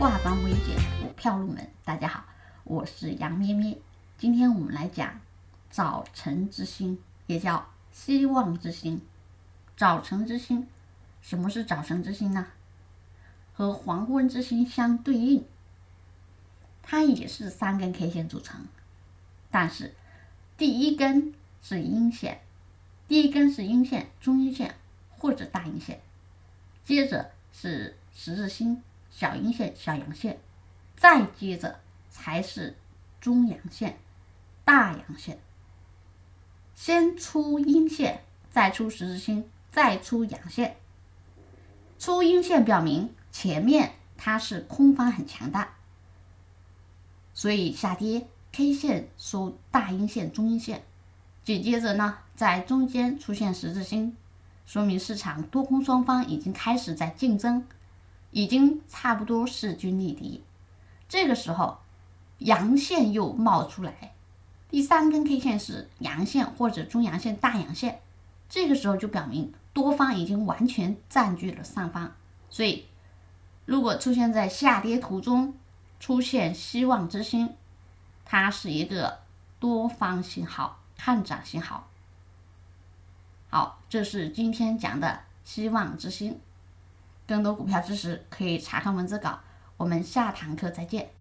化繁为简，股票入门。大家好，我是杨咩咩。今天我们来讲早晨之星，也叫希望之星。早晨之星，什么是早晨之星呢？和黄昏之星相对应，它也是三根 K 线组成，但是第一根是阴线，第一根是阴线、中阴线或者大阴线，接着是十字星。小阴线、小阳线，再接着才是中阳线、大阳线。先出阴线，再出十字星，再出阳线。出阴线表明前面它是空方很强大，所以下跌 K 线收大阴线、中阴线。紧接着呢，在中间出现十字星，说明市场多空双方已经开始在竞争。已经差不多势均力敌，这个时候阳线又冒出来，第三根 K 线是阳线或者中阳线、大阳线，这个时候就表明多方已经完全占据了上方，所以如果出现在下跌途中出现希望之星，它是一个多方信号、看涨信号。好，这是今天讲的希望之星。更多股票知识可以查看文字稿。我们下堂课再见。